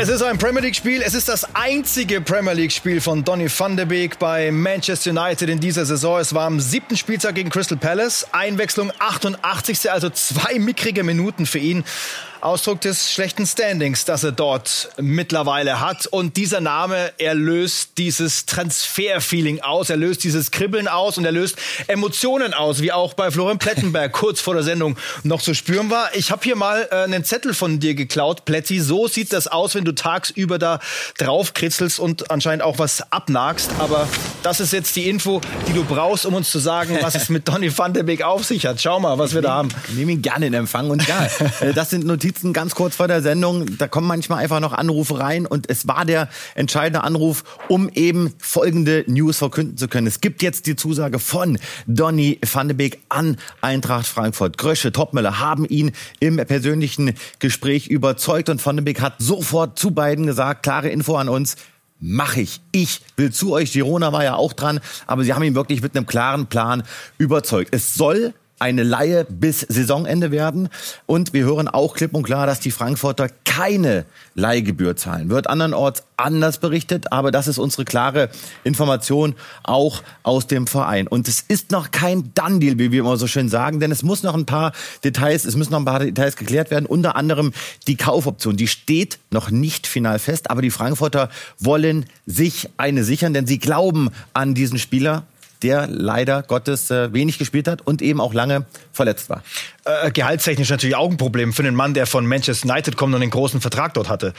Es ist ein Premier League-Spiel. Es ist das einzige Premier League-Spiel von Donny van de Beek bei Manchester United in dieser Saison. Es war am siebten Spieltag gegen Crystal Palace. Einwechslung 88. Also zwei mickrige Minuten für ihn. Ausdruck des schlechten Standings, das er dort mittlerweile hat. Und dieser Name, er löst dieses Transferfeeling aus, er löst dieses Kribbeln aus und er löst Emotionen aus, wie auch bei Florian Plettenberg kurz vor der Sendung noch zu spüren war. Ich habe hier mal äh, einen Zettel von dir geklaut, Plätti. So sieht das aus, wenn du tagsüber da drauf kritzelst und anscheinend auch was abnagst. Aber das ist jetzt die Info, die du brauchst, um uns zu sagen, was es mit Donny van der Beek auf sich hat. Schau mal, was wir da haben. Ich nehme ihn gerne in Empfang und ja, äh, das sind Notizen Notizen ganz kurz vor der Sendung. Da kommen manchmal einfach noch Anrufe rein und es war der entscheidende Anruf, um eben folgende News verkünden zu können. Es gibt jetzt die Zusage von Donny van de Beek an Eintracht Frankfurt. Grösche, Topmüller haben ihn im persönlichen Gespräch überzeugt und van de Beek hat sofort zu beiden gesagt, klare Info an uns, mache ich. Ich will zu euch. Girona war ja auch dran, aber sie haben ihn wirklich mit einem klaren Plan überzeugt. Es soll eine Laie bis Saisonende werden. Und wir hören auch klipp und klar, dass die Frankfurter keine Leihgebühr zahlen. Wird andernorts anders berichtet, aber das ist unsere klare Information auch aus dem Verein. Und es ist noch kein Done-Deal, wie wir immer so schön sagen, denn es muss noch ein paar Details, es müssen noch ein paar Details geklärt werden. Unter anderem die Kaufoption, die steht noch nicht final fest, aber die Frankfurter wollen sich eine sichern, denn sie glauben an diesen Spieler der leider Gottes äh, wenig gespielt hat und eben auch lange verletzt war. Äh, gehaltstechnisch natürlich auch ein Problem für einen Mann, der von Manchester United kommt und einen großen Vertrag dort hatte.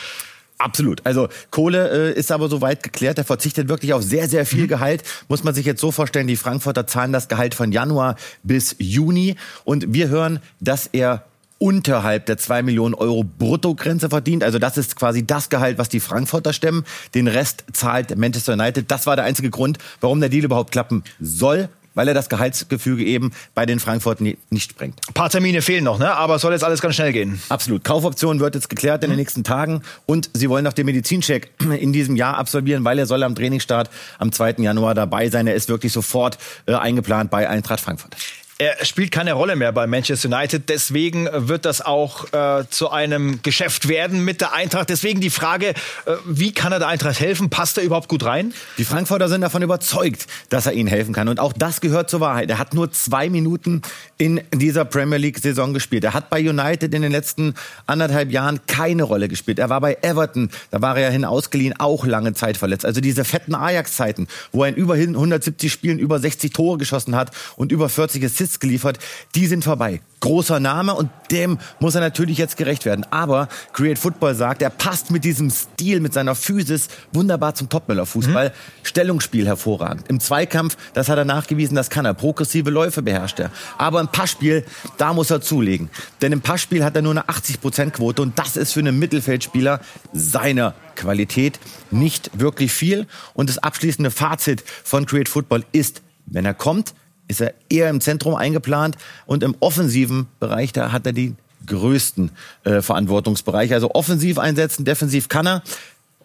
Absolut. Also Kohle äh, ist aber soweit geklärt. Er verzichtet wirklich auf sehr, sehr viel mhm. Gehalt. Muss man sich jetzt so vorstellen, die Frankfurter zahlen das Gehalt von Januar bis Juni. Und wir hören, dass er unterhalb der 2 Millionen Euro Bruttogrenze verdient. Also das ist quasi das Gehalt, was die Frankfurter stemmen. Den Rest zahlt Manchester United. Das war der einzige Grund, warum der Deal überhaupt klappen soll weil er das Gehaltsgefüge eben bei den Frankfurtern nicht sprengt. Ein paar Termine fehlen noch, ne? aber es soll jetzt alles ganz schnell gehen. Absolut. Kaufoption wird jetzt geklärt in den mhm. nächsten Tagen und sie wollen noch den Medizincheck in diesem Jahr absolvieren, weil er soll am Trainingsstart am 2. Januar dabei sein. Er ist wirklich sofort äh, eingeplant bei Eintracht Frankfurt. Er spielt keine Rolle mehr bei Manchester United, deswegen wird das auch äh, zu einem Geschäft werden mit der Eintracht. Deswegen die Frage, äh, wie kann er der Eintracht helfen? Passt er überhaupt gut rein? Die Frankfurter sind davon überzeugt, dass er ihnen helfen kann. Und auch das gehört zur Wahrheit. Er hat nur zwei Minuten in dieser Premier League-Saison gespielt. Er hat bei United in den letzten anderthalb Jahren keine Rolle gespielt. Er war bei Everton, da war er ja hinausgeliehen, auch lange Zeit verletzt. Also diese fetten Ajax-Zeiten, wo er in über 170 Spielen über 60 Tore geschossen hat und über 40 Assists Assists geliefert, die sind vorbei. Großer Name und dem muss er natürlich jetzt gerecht werden. Aber Create Football sagt, er passt mit diesem Stil, mit seiner Physis wunderbar zum Topmüller-Fußball. Mhm. Stellungsspiel hervorragend. Im Zweikampf, das hat er nachgewiesen, das kann er. Progressive Läufe beherrscht er. Aber im Passspiel, da muss er zulegen. Denn im Passspiel hat er nur eine 80%-Quote und das ist für einen Mittelfeldspieler seiner Qualität nicht wirklich viel. Und das abschließende Fazit von Create Football ist, wenn er kommt, ist er eher im Zentrum eingeplant und im offensiven Bereich, da hat er die größten äh, Verantwortungsbereiche. Also offensiv einsetzen, defensiv kann er.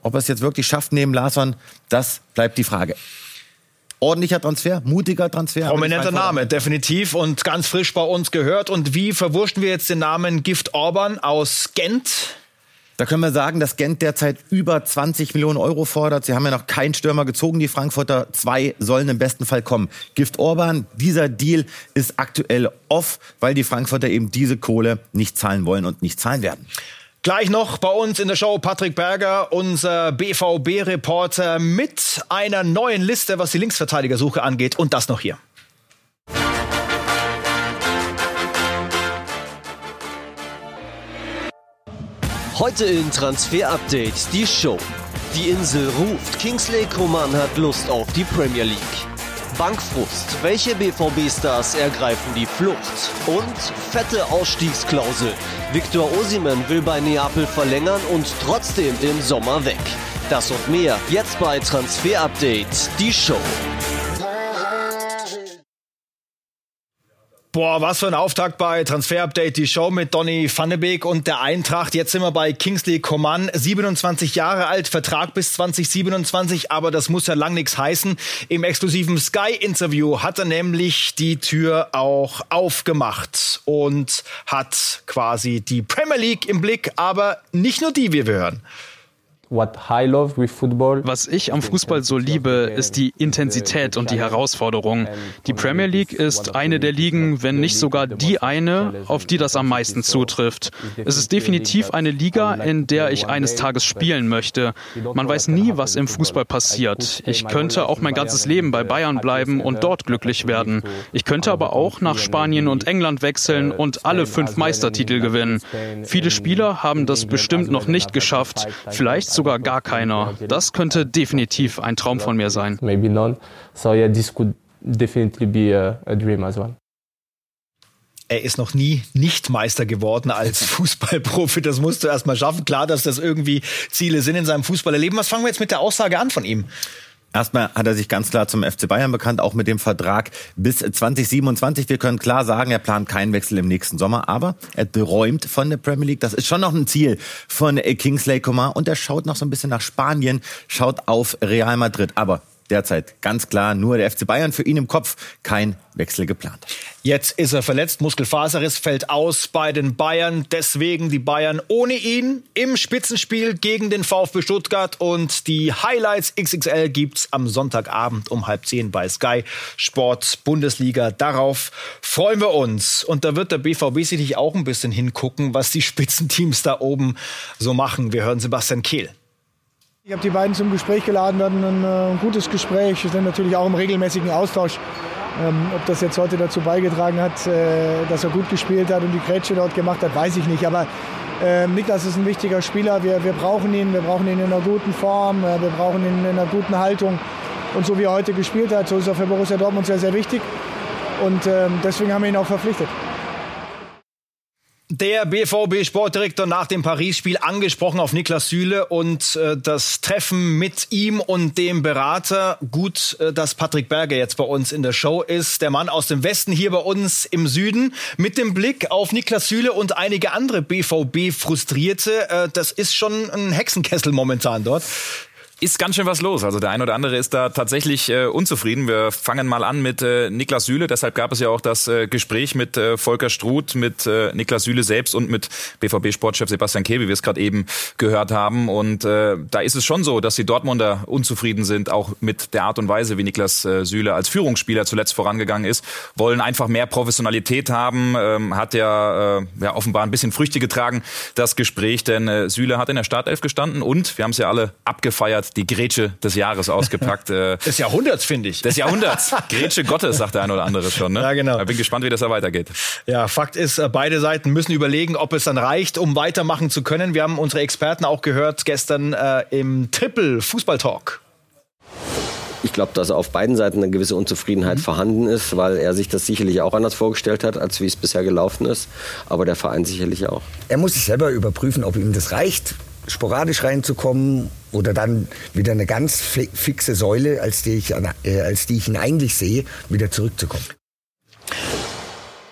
Ob er es jetzt wirklich schafft neben Larsson, das bleibt die Frage. Ordentlicher Transfer, mutiger Transfer. Prominenter Name, definitiv und ganz frisch bei uns gehört. Und wie verwurschen wir jetzt den Namen Gift Orban aus Gent? Da können wir sagen, dass Gent derzeit über 20 Millionen Euro fordert. Sie haben ja noch keinen Stürmer gezogen. Die Frankfurter zwei sollen im besten Fall kommen. Gift Orban, dieser Deal ist aktuell off, weil die Frankfurter eben diese Kohle nicht zahlen wollen und nicht zahlen werden. Gleich noch bei uns in der Show Patrick Berger, unser BVB-Reporter mit einer neuen Liste, was die Linksverteidigersuche angeht. Und das noch hier. Heute in Transfer Update die Show. Die Insel ruft, Kingsley Coman hat Lust auf die Premier League. Bankfrust, welche BVB-Stars ergreifen die Flucht? Und fette Ausstiegsklausel. Victor Osimen will bei Neapel verlängern und trotzdem im Sommer weg. Das und mehr jetzt bei Transfer Update, die Show. Boah, was für ein Auftakt bei Transfer Update, die Show mit Donny van de Beek und der Eintracht. Jetzt sind wir bei Kingsley Coman, 27 Jahre alt, Vertrag bis 2027, aber das muss ja lang nichts heißen. Im exklusiven Sky-Interview hat er nämlich die Tür auch aufgemacht und hat quasi die Premier League im Blick, aber nicht nur die, wie wir hören. Was ich am Fußball so liebe, ist die Intensität und die Herausforderung. Die Premier League ist eine der Ligen, wenn nicht sogar die eine, auf die das am meisten zutrifft. Es ist definitiv eine Liga, in der ich eines Tages spielen möchte. Man weiß nie, was im Fußball passiert. Ich könnte auch mein ganzes Leben bei Bayern bleiben und dort glücklich werden. Ich könnte aber auch nach Spanien und England wechseln und alle fünf Meistertitel gewinnen. Viele Spieler haben das bestimmt noch nicht geschafft. Vielleicht sogar gar keiner. Das könnte definitiv ein Traum von mir sein. Maybe none. So yeah, this could definitely be a, a dream as well. Er ist noch nie nicht Meister geworden als Fußballprofi. Das musst du erst mal schaffen. Klar, dass das irgendwie Ziele sind in seinem Fußballerleben. Was fangen wir jetzt mit der Aussage an von ihm? Erstmal hat er sich ganz klar zum FC Bayern bekannt, auch mit dem Vertrag bis 2027. Wir können klar sagen, er plant keinen Wechsel im nächsten Sommer, aber er träumt von der Premier League. Das ist schon noch ein Ziel von Kingsley Coman und er schaut noch so ein bisschen nach Spanien, schaut auf Real Madrid. Aber derzeit ganz klar nur der FC Bayern für ihn im Kopf, kein Wechsel geplant. Jetzt ist er verletzt, Muskelfaserriss fällt aus bei den Bayern, deswegen die Bayern ohne ihn im Spitzenspiel gegen den VfB Stuttgart und die Highlights XXL gibt's am Sonntagabend um halb zehn bei Sky Sport Bundesliga. Darauf freuen wir uns und da wird der BVB sicherlich auch ein bisschen hingucken, was die Spitzenteams da oben so machen. Wir hören Sebastian Kehl. Ich habe die beiden zum Gespräch geladen, wir hatten ein, äh, ein gutes Gespräch, wir sind natürlich auch im regelmäßigen Austausch. Ähm, ob das jetzt heute dazu beigetragen hat, äh, dass er gut gespielt hat und die Grätsche dort gemacht hat, weiß ich nicht. Aber äh, Niklas ist ein wichtiger Spieler. Wir, wir brauchen ihn. Wir brauchen ihn in einer guten Form. Äh, wir brauchen ihn in einer guten Haltung. Und so wie er heute gespielt hat, so ist er für Borussia Dortmund sehr, sehr wichtig. Und äh, deswegen haben wir ihn auch verpflichtet. Der BVB-Sportdirektor nach dem Paris-Spiel angesprochen auf Niklas Süle und äh, das Treffen mit ihm und dem Berater. Gut, äh, dass Patrick Berger jetzt bei uns in der Show ist. Der Mann aus dem Westen hier bei uns im Süden. Mit dem Blick auf Niklas Süle und einige andere BVB-Frustrierte. Äh, das ist schon ein Hexenkessel momentan dort ist ganz schön was los. Also der ein oder andere ist da tatsächlich äh, unzufrieden. Wir fangen mal an mit äh, Niklas Süle. Deshalb gab es ja auch das äh, Gespräch mit äh, Volker Struth, mit äh, Niklas Süle selbst und mit BVB-Sportchef Sebastian Kehl, wie wir es gerade eben gehört haben. Und äh, da ist es schon so, dass die Dortmunder unzufrieden sind, auch mit der Art und Weise, wie Niklas äh, Süle als Führungsspieler zuletzt vorangegangen ist. Wollen einfach mehr Professionalität haben. Ähm, hat ja, äh, ja offenbar ein bisschen Früchte getragen, das Gespräch. Denn äh, Süle hat in der Startelf gestanden und wir haben es ja alle abgefeiert die Grätsche des Jahres ausgepackt. Äh, des Jahrhunderts, finde ich. Des Jahrhunderts. Grätsche Gottes, sagt der eine oder andere schon. Ne? Ja, genau. Ich bin gespannt, wie das da weitergeht. Ja, Fakt ist, äh, beide Seiten müssen überlegen, ob es dann reicht, um weitermachen zu können. Wir haben unsere Experten auch gehört gestern äh, im Triple Fußball Talk. Ich glaube, dass auf beiden Seiten eine gewisse Unzufriedenheit mhm. vorhanden ist, weil er sich das sicherlich auch anders vorgestellt hat, als wie es bisher gelaufen ist. Aber der Verein sicherlich auch. Er muss sich selber überprüfen, ob ihm das reicht sporadisch reinzukommen oder dann wieder eine ganz fixe Säule, als die ich, äh, als die ich ihn eigentlich sehe, wieder zurückzukommen.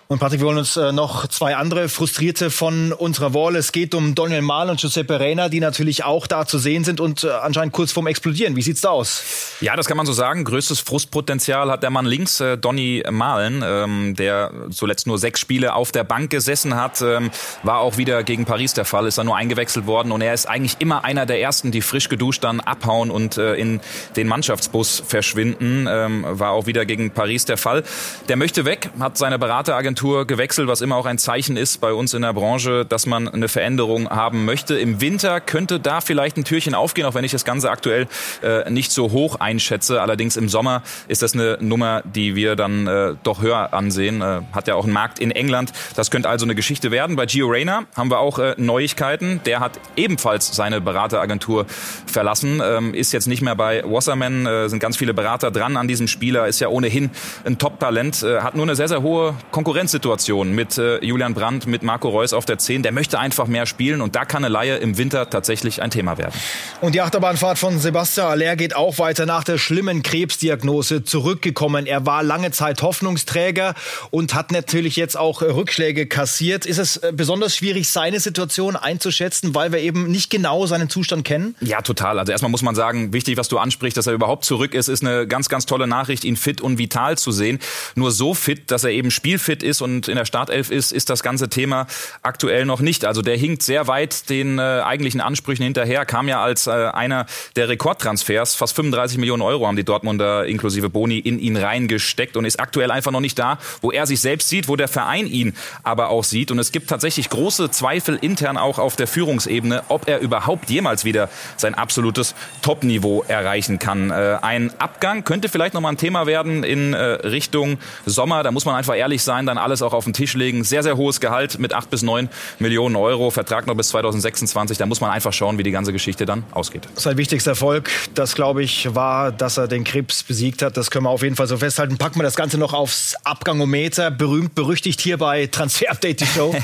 Und Patrick, wir wollen uns äh, noch zwei andere Frustrierte von unserer Wall. Es geht um Daniel Mahl und Giuseppe Reina, die natürlich auch da zu sehen sind und äh, anscheinend kurz vorm Explodieren. Wie sieht's da aus? Ja, das kann man so sagen. Größtes Frustpotenzial hat der Mann links, äh, Donny Mahlen, ähm, der zuletzt nur sechs Spiele auf der Bank gesessen hat. Ähm, war auch wieder gegen Paris der Fall, ist er nur eingewechselt worden und er ist eigentlich immer einer der ersten, die frisch geduscht dann abhauen und äh, in den Mannschaftsbus verschwinden. Ähm, war auch wieder gegen Paris der Fall. Der möchte weg, hat seine Berateragentur Agentur gewechselt, was immer auch ein Zeichen ist bei uns in der Branche, dass man eine Veränderung haben möchte. Im Winter könnte da vielleicht ein Türchen aufgehen, auch wenn ich das Ganze aktuell äh, nicht so hoch einschätze. Allerdings im Sommer ist das eine Nummer, die wir dann äh, doch höher ansehen. Äh, hat ja auch einen Markt in England. Das könnte also eine Geschichte werden. Bei Gio Reyna haben wir auch äh, Neuigkeiten. Der hat ebenfalls seine Berateragentur verlassen, ähm, ist jetzt nicht mehr bei Wasserman, äh, sind ganz viele Berater dran an diesem Spieler, ist ja ohnehin ein Top-Talent, äh, hat nur eine sehr, sehr hohe Konkurrenz Konkurrenzsituation mit äh, Julian Brandt, mit Marco Reus auf der 10. Der möchte einfach mehr spielen und da kann eine Laie im Winter tatsächlich ein Thema werden. Und die Achterbahnfahrt von Sebastian Aller geht auch weiter nach der schlimmen Krebsdiagnose zurückgekommen. Er war lange Zeit Hoffnungsträger und hat natürlich jetzt auch Rückschläge kassiert. Ist es äh, besonders schwierig, seine Situation einzuschätzen, weil wir eben nicht genau seinen Zustand kennen? Ja, total. Also erstmal muss man sagen, wichtig, was du ansprichst, dass er überhaupt zurück ist, ist eine ganz, ganz tolle Nachricht, ihn fit und vital zu sehen. Nur so fit, dass er eben spielfit ist ist und in der Startelf ist, ist das ganze Thema aktuell noch nicht. Also der hinkt sehr weit den äh, eigentlichen Ansprüchen hinterher, kam ja als äh, einer der Rekordtransfers, fast 35 Millionen Euro haben die Dortmunder inklusive Boni in ihn reingesteckt und ist aktuell einfach noch nicht da, wo er sich selbst sieht, wo der Verein ihn aber auch sieht. Und es gibt tatsächlich große Zweifel intern auch auf der Führungsebene, ob er überhaupt jemals wieder sein absolutes Topniveau erreichen kann. Äh, ein Abgang könnte vielleicht noch mal ein Thema werden in äh, Richtung Sommer. Da muss man einfach ehrlich sein, dann alles auch auf den Tisch legen. Sehr, sehr hohes Gehalt mit acht bis neun Millionen Euro, Vertrag noch bis 2026. Da muss man einfach schauen, wie die ganze Geschichte dann ausgeht. Sein wichtigster Erfolg, das glaube ich, war, dass er den Krebs besiegt hat. Das können wir auf jeden Fall so festhalten. Packen wir das Ganze noch aufs Abgangometer. Berühmt, berüchtigt hier bei Transfer Update die Show.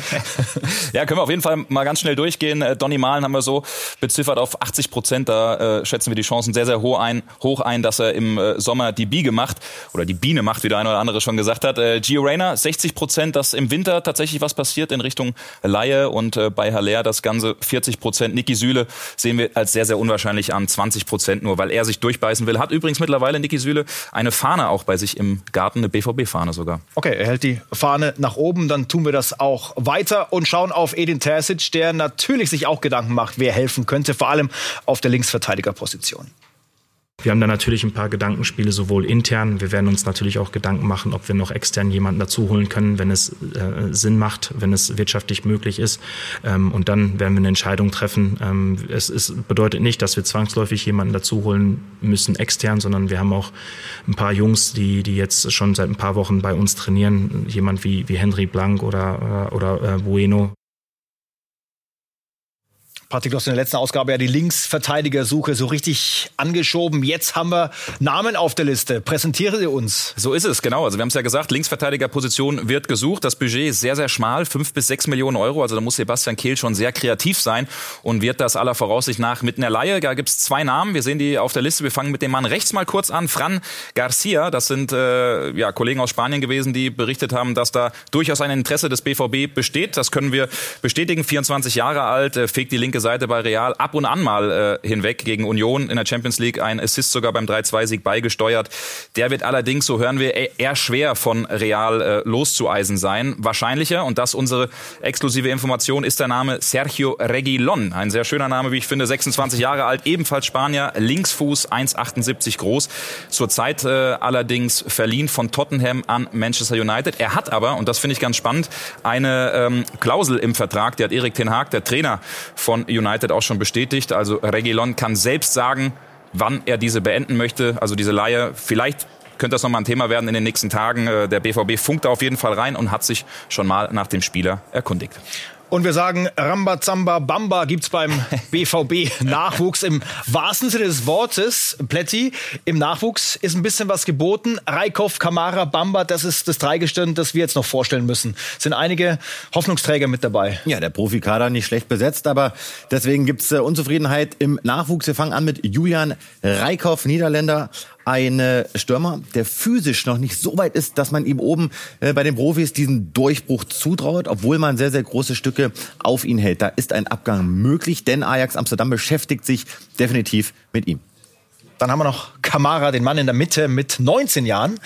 ja, können wir auf jeden Fall mal ganz schnell durchgehen. Äh, Donny Malen haben wir so beziffert auf 80 Prozent. Da äh, schätzen wir die Chancen sehr, sehr hoch ein, hoch ein dass er im äh, Sommer die Biege macht oder die Biene macht, wie der eine oder andere schon gesagt hat. Äh, Gio Reyna, 60 Prozent, dass im Winter tatsächlich was passiert in Richtung Laie und äh, bei Haller das Ganze 40 Prozent. Niki Süle sehen wir als sehr, sehr unwahrscheinlich an, 20 Prozent nur, weil er sich durchbeißen will. Hat übrigens mittlerweile Niki Süle eine Fahne auch bei sich im Garten, eine BVB-Fahne sogar. Okay, er hält die Fahne nach oben, dann tun wir das auch weiter und schauen auf Edin Terzic, der natürlich sich auch Gedanken macht, wer helfen könnte, vor allem auf der Linksverteidigerposition. Wir haben da natürlich ein paar Gedankenspiele, sowohl intern. Wir werden uns natürlich auch Gedanken machen, ob wir noch extern jemanden dazu holen können, wenn es äh, Sinn macht, wenn es wirtschaftlich möglich ist. Ähm, und dann werden wir eine Entscheidung treffen. Ähm, es ist, bedeutet nicht, dass wir zwangsläufig jemanden dazu holen müssen extern, sondern wir haben auch ein paar Jungs, die, die jetzt schon seit ein paar Wochen bei uns trainieren. Jemand wie, wie Henry Blank oder, äh, oder äh, Bueno, Patrick, du hast in der letzten Ausgabe ja die Linksverteidigersuche so richtig angeschoben. Jetzt haben wir Namen auf der Liste. Präsentiere sie uns. So ist es, genau. Also wir haben es ja gesagt, Linksverteidigerposition wird gesucht. Das Budget ist sehr, sehr schmal, fünf bis sechs Millionen Euro. Also da muss Sebastian Kehl schon sehr kreativ sein und wird das aller Voraussicht nach mit einer Laie. Da gibt es zwei Namen. Wir sehen die auf der Liste. Wir fangen mit dem Mann rechts mal kurz an. Fran Garcia. Das sind äh, ja, Kollegen aus Spanien gewesen, die berichtet haben, dass da durchaus ein Interesse des BVB besteht. Das können wir bestätigen. 24 Jahre alt, äh, fegt die linke Seite bei Real ab und an mal äh, hinweg gegen Union in der Champions League ein Assist sogar beim 3-2-Sieg beigesteuert. Der wird allerdings, so hören wir, eher schwer von Real äh, loszueisen sein. Wahrscheinlicher, und das unsere exklusive Information, ist der Name Sergio Reguilon. Ein sehr schöner Name, wie ich finde, 26 Jahre alt, ebenfalls Spanier, Linksfuß, 1,78 groß. Zurzeit äh, allerdings verliehen von Tottenham an Manchester United. Er hat aber, und das finde ich ganz spannend, eine ähm, Klausel im Vertrag, die hat Erik Ten Haag, der Trainer von United auch schon bestätigt. Also Regilon kann selbst sagen, wann er diese beenden möchte, also diese Leihe. Vielleicht könnte das nochmal ein Thema werden in den nächsten Tagen. Äh, der BVB funkt da auf jeden Fall rein und hat sich schon mal nach dem Spieler erkundigt. Und wir sagen, Rambazamba Bamba gibt's beim BVB Nachwuchs im wahrsten Sinne des Wortes. Plätti, im Nachwuchs ist ein bisschen was geboten. Reikhoff, Kamara, Bamba, das ist das Dreigestirn, das wir jetzt noch vorstellen müssen. Sind einige Hoffnungsträger mit dabei. Ja, der Profikader nicht schlecht besetzt, aber deswegen gibt's äh, Unzufriedenheit im Nachwuchs. Wir fangen an mit Julian Reikhoff, Niederländer, ein Stürmer, der physisch noch nicht so weit ist, dass man ihm oben äh, bei den Profis diesen Durchbruch zutraut, obwohl man sehr, sehr große Stücke auf ihn hält. Da ist ein Abgang möglich, denn Ajax Amsterdam beschäftigt sich definitiv mit ihm. Dann haben wir noch Kamara, den Mann in der Mitte mit 19 Jahren.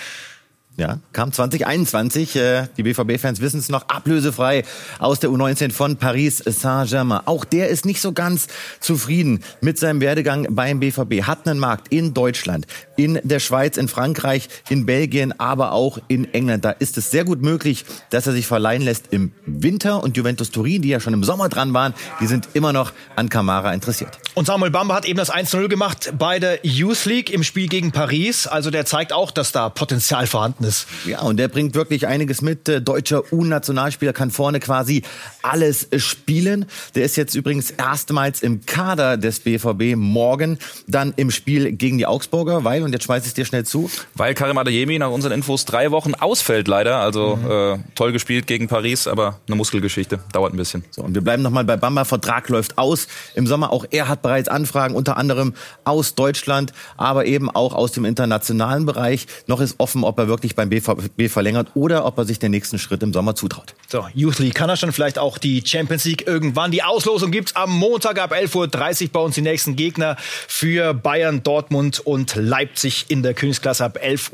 Ja, kam 2021. Äh, die BVB-Fans wissen es noch ablösefrei aus der U19 von Paris Saint-Germain. Auch der ist nicht so ganz zufrieden mit seinem Werdegang beim BVB. Hat einen Markt in Deutschland, in der Schweiz, in Frankreich, in Belgien, aber auch in England. Da ist es sehr gut möglich, dass er sich verleihen lässt im Winter. Und Juventus Turin, die ja schon im Sommer dran waren, die sind immer noch an Kamara interessiert. Und Samuel Bamba hat eben das 1-0 gemacht bei der Youth League im Spiel gegen Paris. Also der zeigt auch, dass da Potenzial vorhanden ist. Ja, und der bringt wirklich einiges mit. Deutscher U-Nationalspieler kann vorne quasi alles spielen. Der ist jetzt übrigens erstmals im Kader des BVB morgen dann im Spiel gegen die Augsburger, weil, und jetzt schmeiße ich es dir schnell zu. Weil Karim Adeyemi nach unseren Infos drei Wochen ausfällt leider. Also mhm. äh, toll gespielt gegen Paris, aber eine Muskelgeschichte. Dauert ein bisschen. So, und wir bleiben nochmal bei Bamba. Vertrag läuft aus im Sommer. Auch er hat bereits Anfragen, unter anderem aus Deutschland, aber eben auch aus dem internationalen Bereich. Noch ist offen, ob er wirklich beim BVB verlängert oder ob er sich den nächsten Schritt im Sommer zutraut. So, Youth League kann er schon vielleicht auch die Champions League irgendwann. Die Auslosung gibt's am Montag ab 11.30 Uhr bei uns die nächsten Gegner für Bayern, Dortmund und Leipzig in der Königsklasse ab 11.30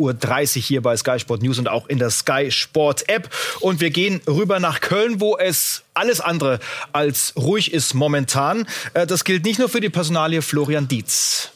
Uhr hier bei Sky Sport News und auch in der Sky Sport App. Und wir gehen rüber nach Köln, wo es alles andere als ruhig ist momentan. Äh, das gilt nicht nur für die Personalie Florian Dietz.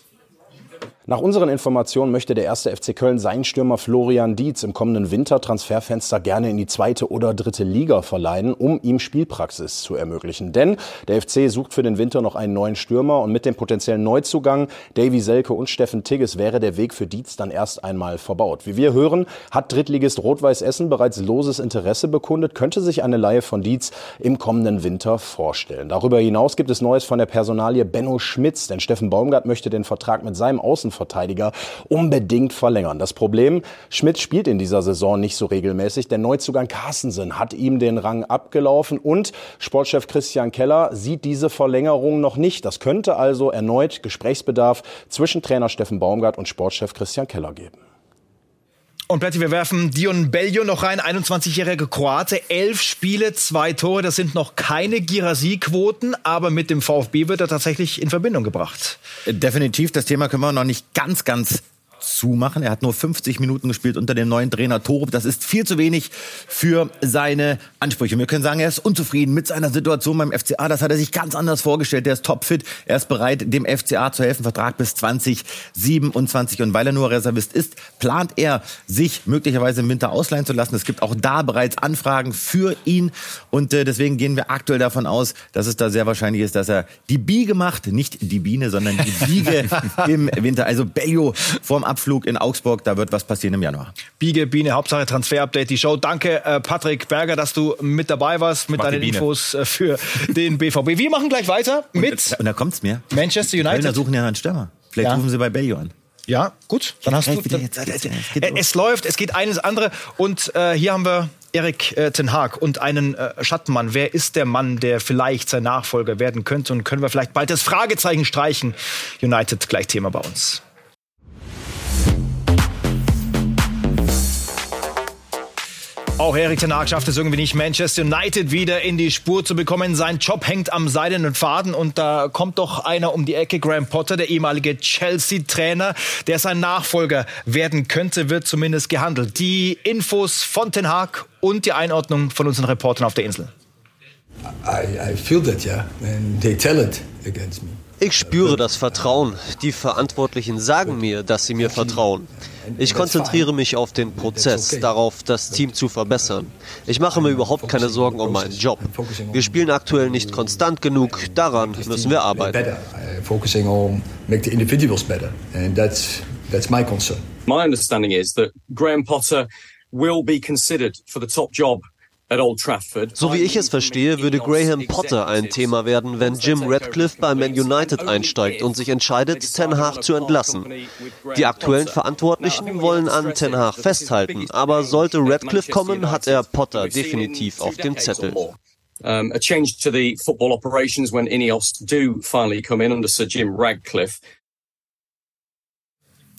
Nach unseren Informationen möchte der erste FC Köln seinen Stürmer Florian Dietz im kommenden Wintertransferfenster gerne in die zweite oder dritte Liga verleihen, um ihm Spielpraxis zu ermöglichen. Denn der FC sucht für den Winter noch einen neuen Stürmer und mit dem potenziellen Neuzugang Davy Selke und Steffen Tigges wäre der Weg für Dietz dann erst einmal verbaut. Wie wir hören, hat Drittligist Rot-Weiß Essen bereits loses Interesse bekundet, könnte sich eine Leihe von Dietz im kommenden Winter vorstellen. Darüber hinaus gibt es Neues von der Personalie Benno Schmitz, denn Steffen Baumgart möchte den Vertrag mit seinem Außen Innenverteidiger unbedingt verlängern. Das Problem, Schmidt spielt in dieser Saison nicht so regelmäßig. Der Neuzugang Carstensen hat ihm den Rang abgelaufen und Sportchef Christian Keller sieht diese Verlängerung noch nicht. Das könnte also erneut Gesprächsbedarf zwischen Trainer Steffen Baumgart und Sportchef Christian Keller geben. Und Plätti, wir werfen Dion Bellio noch rein, 21-jähriger Kroate, elf Spiele, zwei Tore. Das sind noch keine Girassi-Quoten, aber mit dem VfB wird er tatsächlich in Verbindung gebracht. Definitiv, das Thema können wir noch nicht ganz, ganz zumachen. Er hat nur 50 Minuten gespielt unter dem neuen Trainer Torup. Das ist viel zu wenig für seine Ansprüche. Wir können sagen, er ist unzufrieden mit seiner Situation beim FCA. Das hat er sich ganz anders vorgestellt. Der ist topfit. Er ist bereit, dem FCA zu helfen. Vertrag bis 2027. Und weil er nur Reservist ist, plant er, sich möglicherweise im Winter ausleihen zu lassen. Es gibt auch da bereits Anfragen für ihn. Und äh, deswegen gehen wir aktuell davon aus, dass es da sehr wahrscheinlich ist, dass er die Biege macht. Nicht die Biene, sondern die Biege im Winter. Also Bello vorm Abflug in Augsburg. Da wird was passieren im Januar. Biege, Biene, Hauptsache Transfer-Update, die Show. Danke, äh, Patrick Berger, dass du mit dabei warst mit Mach deinen Infos äh, für den BVB. Wir machen gleich weiter mit. Und, und da kommt's mir. Manchester United. Kölner suchen ja einen Stürmer. Vielleicht ja. rufen sie bei Bellio an. Ja, gut. Dann hast du. Dann, jetzt, jetzt, jetzt, es läuft, es geht eines andere. Und äh, hier haben wir Erik äh, Ten Haag und einen äh, Schattenmann. Wer ist der Mann, der vielleicht sein Nachfolger werden könnte? Und können wir vielleicht bald das Fragezeichen streichen? United gleich Thema bei uns. Auch Erik Ten Hag schafft es irgendwie nicht, Manchester United wieder in die Spur zu bekommen. Sein Job hängt am seidenen Faden und da kommt doch einer um die Ecke. Graham Potter, der ehemalige Chelsea-Trainer, der sein Nachfolger werden könnte, wird zumindest gehandelt. Die Infos von Ten Hag und die Einordnung von unseren Reportern auf der Insel. I, I feel that, yeah, and they tell it against me. Ich spüre das Vertrauen. Die Verantwortlichen sagen mir, dass sie mir vertrauen. Ich konzentriere mich auf den Prozess, darauf, das Team zu verbessern. Ich mache mir überhaupt keine Sorgen um meinen Job. Wir spielen aktuell nicht konstant genug, daran müssen wir arbeiten. My understanding is that Graham Potter will be considered for the top job so wie ich es verstehe, würde Graham Potter ein Thema werden, wenn Jim Radcliffe bei Man United einsteigt und sich entscheidet, Ten Hag zu entlassen. Die aktuellen Verantwortlichen wollen an Ten Hag festhalten, aber sollte Radcliffe kommen, hat er Potter definitiv auf dem Zettel. Um, a change to the football operations when Ineos do finally come in under Sir Jim Radcliffe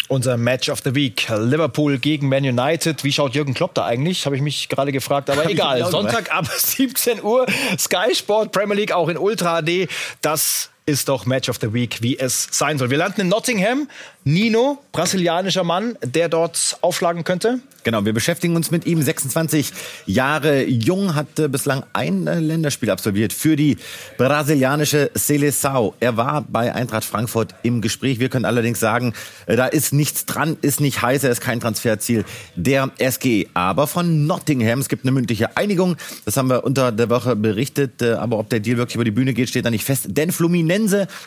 unser Match of the Week. Liverpool gegen Man United. Wie schaut Jürgen Klopp da eigentlich? Habe ich mich gerade gefragt. Aber egal. Sonntag ab 17 Uhr. Sky Sport Premier League auch in Ultra HD. Das ist doch Match of the Week, wie es sein soll. Wir landen in Nottingham. Nino, brasilianischer Mann, der dort aufschlagen könnte. Genau, wir beschäftigen uns mit ihm. 26 Jahre jung, hat äh, bislang ein äh, Länderspiel absolviert für die brasilianische Seleção. Er war bei Eintracht Frankfurt im Gespräch. Wir können allerdings sagen, äh, da ist nichts dran, ist nicht heiß, er ist kein Transferziel der SG. Aber von Nottingham, es gibt eine mündliche Einigung. Das haben wir unter der Woche berichtet. Aber ob der Deal wirklich über die Bühne geht, steht da nicht fest. Denn Fluminense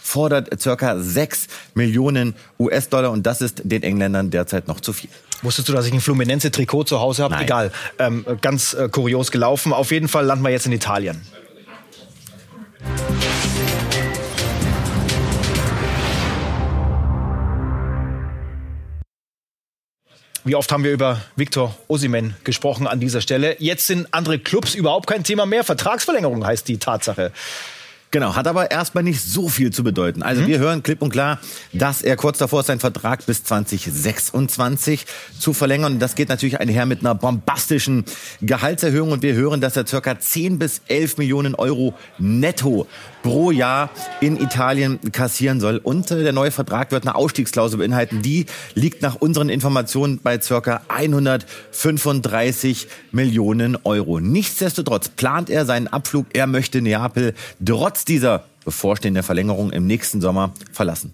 fordert circa 6 Millionen US-Dollar und das ist den Engländern derzeit noch zu viel. Wusstest du, dass ich ein Fluminense-Trikot zu Hause habe? Egal. Ähm, ganz äh, kurios gelaufen. Auf jeden Fall landen wir jetzt in Italien. Wie oft haben wir über Victor Osimen gesprochen an dieser Stelle? Jetzt sind andere Clubs überhaupt kein Thema mehr. Vertragsverlängerung heißt die Tatsache. Genau, hat aber erstmal nicht so viel zu bedeuten. Also mhm. wir hören klipp und klar, dass er kurz davor ist, seinen Vertrag bis 2026 zu verlängern. Und das geht natürlich einher mit einer bombastischen Gehaltserhöhung. Und wir hören, dass er circa 10 bis 11 Millionen Euro netto pro Jahr in Italien kassieren soll. Und äh, der neue Vertrag wird eine Ausstiegsklausel beinhalten. Die liegt nach unseren Informationen bei circa 135 Millionen Euro. Nichtsdestotrotz plant er seinen Abflug. Er möchte Neapel trotz dieser bevorstehenden Verlängerung im nächsten Sommer verlassen.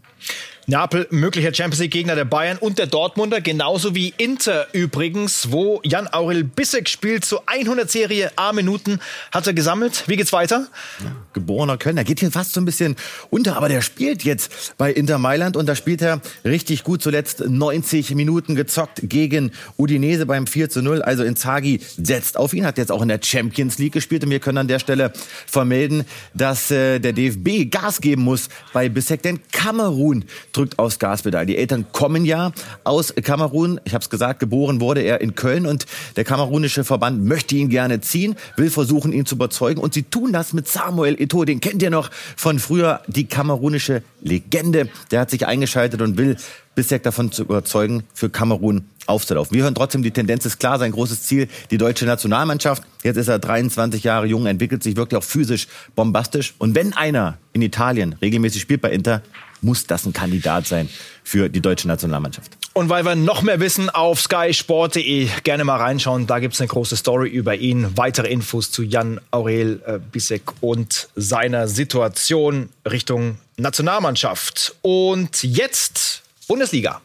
Neapel möglicher Champions League Gegner der Bayern und der Dortmunder, genauso wie Inter übrigens, wo Jan Aurel Bissek spielt. Zu 100 Serie A Minuten hat er gesammelt. Wie geht's weiter? Ja, geborener Kölner, geht hier fast so ein bisschen unter, aber der spielt jetzt bei Inter Mailand und da spielt er richtig gut. Zuletzt 90 Minuten gezockt gegen Udinese beim 4 zu 0. Also Inzaghi setzt auf ihn, hat jetzt auch in der Champions League gespielt und wir können an der Stelle vermelden, dass äh, der DFB Gas geben muss bei Bissek, denn Kamerun drückt aufs Gaspedal. Die Eltern kommen ja aus Kamerun. Ich habe es gesagt, geboren wurde er in Köln und der kamerunische Verband möchte ihn gerne ziehen, will versuchen, ihn zu überzeugen. Und sie tun das mit Samuel Eto'o. Den kennt ihr noch von früher, die kamerunische Legende. Der hat sich eingeschaltet und will Bissek davon zu überzeugen, für Kamerun aufzulaufen. Wir hören trotzdem, die Tendenz ist klar, sein großes Ziel, die deutsche Nationalmannschaft. Jetzt ist er 23 Jahre jung, entwickelt sich wirklich auch physisch bombastisch. Und wenn einer in Italien regelmäßig spielt bei Inter, muss das ein Kandidat sein für die deutsche Nationalmannschaft. Und weil wir noch mehr wissen, auf skysport.de gerne mal reinschauen. Da gibt es eine große Story über ihn. Weitere Infos zu Jan Aurel äh, Bisek und seiner Situation Richtung Nationalmannschaft. Und jetzt Bundesliga.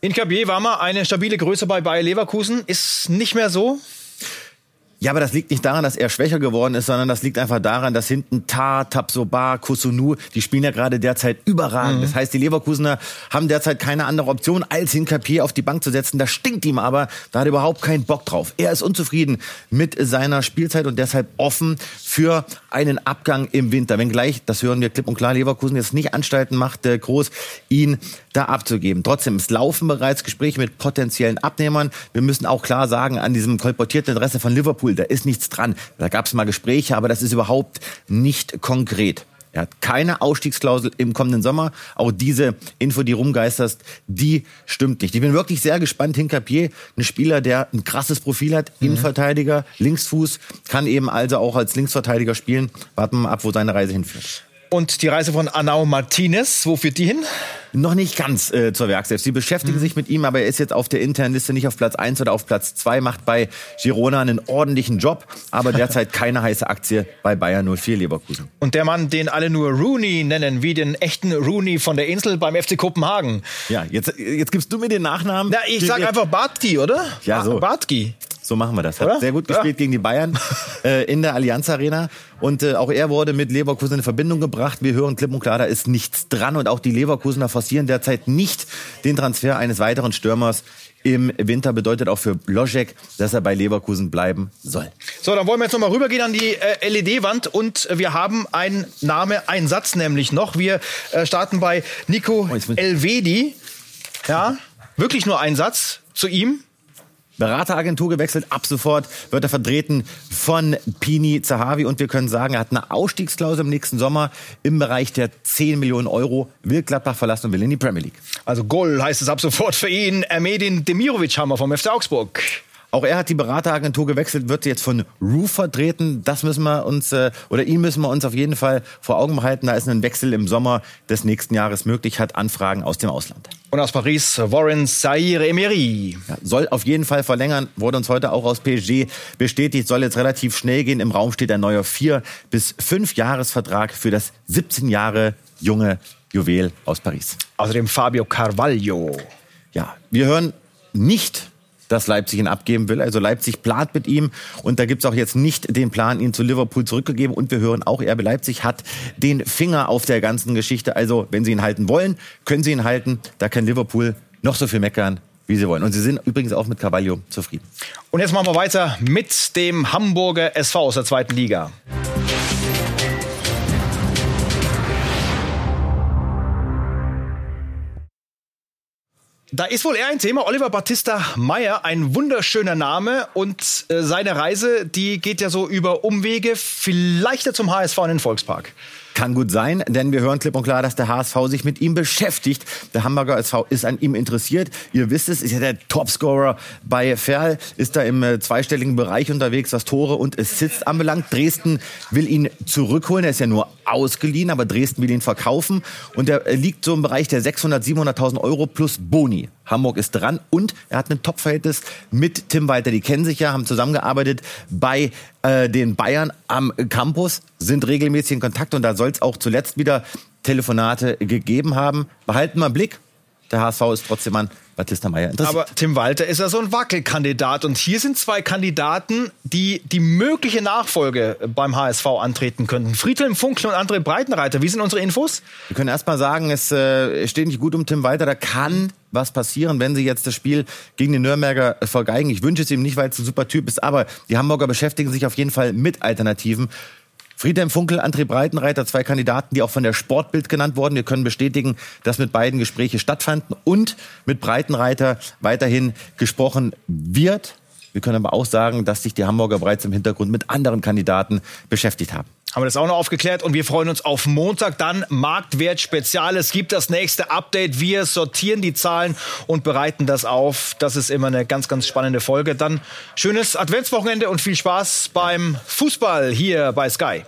In Cabier war mal eine stabile Größe bei Bayer Leverkusen. Ist nicht mehr so. Ja, aber das liegt nicht daran, dass er schwächer geworden ist, sondern das liegt einfach daran, dass hinten Tar, Tabsoba, Kusunu, die spielen ja gerade derzeit überragend. Mhm. Das heißt, die Leverkusener haben derzeit keine andere Option, als Hinkapier auf die Bank zu setzen. Das stinkt ihm aber, da hat er überhaupt keinen Bock drauf. Er ist unzufrieden mit seiner Spielzeit und deshalb offen für einen Abgang im Winter. Wenngleich, das hören wir klipp und klar, Leverkusen jetzt nicht Anstalten macht, äh, groß ihn da abzugeben. Trotzdem, es laufen bereits Gespräche mit potenziellen Abnehmern. Wir müssen auch klar sagen, an diesem kolportierten Interesse von Liverpool, da ist nichts dran. Da gab es mal Gespräche, aber das ist überhaupt nicht konkret. Er hat keine Ausstiegsklausel im kommenden Sommer. Auch diese Info, die rumgeisterst, die stimmt nicht. Ich bin wirklich sehr gespannt. Hinkapier, ein Spieler, der ein krasses Profil hat, mhm. Innenverteidiger, Linksfuß, kann eben also auch als Linksverteidiger spielen. Warten wir mal ab, wo seine Reise hinführt. Und die Reise von Anau Martinez, wo führt die hin? Noch nicht ganz äh, zur Werkself. Sie beschäftigen mhm. sich mit ihm, aber er ist jetzt auf der internen Liste nicht auf Platz 1 oder auf Platz 2, macht bei Girona einen ordentlichen Job, aber derzeit keine heiße Aktie bei Bayern 04 Leverkusen. Und der Mann, den alle nur Rooney nennen, wie den echten Rooney von der Insel beim FC Kopenhagen. Ja, jetzt, jetzt gibst du mir den Nachnamen. Na, ich sag einfach Bartki, oder? Ja, so. Bartki. So machen wir das. Hat Oder? sehr gut gespielt ja. gegen die Bayern äh, in der Allianz Arena. Und äh, auch er wurde mit Leverkusen in Verbindung gebracht. Wir hören klipp und klar, da ist nichts dran. Und auch die Leverkusener forcieren derzeit nicht den Transfer eines weiteren Stürmers im Winter bedeutet auch für Loschek, dass er bei Leverkusen bleiben soll. So, dann wollen wir jetzt nochmal rübergehen an die äh, LED-Wand und wir haben einen Name, einen Satz nämlich noch. Wir äh, starten bei Nico oh, Elvedi. Ja, wirklich nur ein Satz zu ihm. Berateragentur gewechselt. Ab sofort wird er vertreten von Pini Zahavi. Und wir können sagen, er hat eine Ausstiegsklausel im nächsten Sommer im Bereich der 10 Millionen Euro. Will Gladbach verlassen und will in die Premier League. Also Goal heißt es ab sofort für ihn. Ermedin Demirovic haben wir vom FC Augsburg. Auch er hat die Berateragentur gewechselt, wird jetzt von Roof vertreten. Das müssen wir uns, äh, oder ihn müssen wir uns auf jeden Fall vor Augen behalten. Da ist ein Wechsel im Sommer des nächsten Jahres möglich, hat Anfragen aus dem Ausland. Und aus Paris, Warren Saïr Emery. Ja, soll auf jeden Fall verlängern, wurde uns heute auch aus PSG bestätigt, soll jetzt relativ schnell gehen. Im Raum steht ein neuer vier bis fünf Jahresvertrag für das 17 Jahre junge Juwel aus Paris. Außerdem Fabio Carvalho. Ja, wir hören nicht dass Leipzig ihn abgeben will. Also Leipzig plant mit ihm und da gibt es auch jetzt nicht den Plan, ihn zu Liverpool zurückgegeben. Und wir hören auch, RB Leipzig hat den Finger auf der ganzen Geschichte. Also wenn sie ihn halten wollen, können sie ihn halten. Da kann Liverpool noch so viel meckern, wie sie wollen. Und sie sind übrigens auch mit Carvalho zufrieden. Und jetzt machen wir weiter mit dem Hamburger SV aus der zweiten Liga. Da ist wohl eher ein Thema. Oliver Battista Meyer, ein wunderschöner Name. Und äh, seine Reise, die geht ja so über Umwege, vielleicht ja zum HSV in den Volkspark. Kann gut sein, denn wir hören klipp und klar, dass der HSV sich mit ihm beschäftigt. Der Hamburger SV ist an ihm interessiert. Ihr wisst es, ist ja der Topscorer bei Ferl, ist da im äh, zweistelligen Bereich unterwegs, was Tore und Assists anbelangt. Dresden will ihn zurückholen. Er ist ja nur ausgeliehen, aber Dresden will ihn verkaufen. Und er äh, liegt so im Bereich der 600, 700.000 Euro plus Boni. Hamburg ist dran und er hat ein Top-Verhältnis mit Tim Walter. Die kennen sich ja, haben zusammengearbeitet bei äh, den Bayern am Campus, sind regelmäßig in Kontakt und da soll es auch zuletzt wieder Telefonate gegeben haben. Behalten wir einen Blick. Der HSV ist trotzdem an Batista Meyer interessiert. Aber Tim Walter ist ja so ein Wackelkandidat und hier sind zwei Kandidaten, die die mögliche Nachfolge beim HSV antreten könnten. Friedhelm Funkel und André Breitenreiter. Wie sind unsere Infos? Wir können erst mal sagen, es äh, steht nicht gut um Tim Walter. Da kann was passieren, wenn sie jetzt das Spiel gegen den Nürnberger vergeigen. Ich wünsche es ihm nicht, weil es ein super Typ ist, aber die Hamburger beschäftigen sich auf jeden Fall mit Alternativen. Friedhelm Funkel, André Breitenreiter, zwei Kandidaten, die auch von der Sportbild genannt wurden. Wir können bestätigen, dass mit beiden Gespräche stattfanden und mit Breitenreiter weiterhin gesprochen wird. Wir können aber auch sagen, dass sich die Hamburger bereits im Hintergrund mit anderen Kandidaten beschäftigt haben. Haben wir das auch noch aufgeklärt und wir freuen uns auf Montag dann Marktwert Spezial. Es gibt das nächste Update. Wir sortieren die Zahlen und bereiten das auf. Das ist immer eine ganz, ganz spannende Folge. Dann schönes Adventswochenende und viel Spaß beim Fußball hier bei Sky.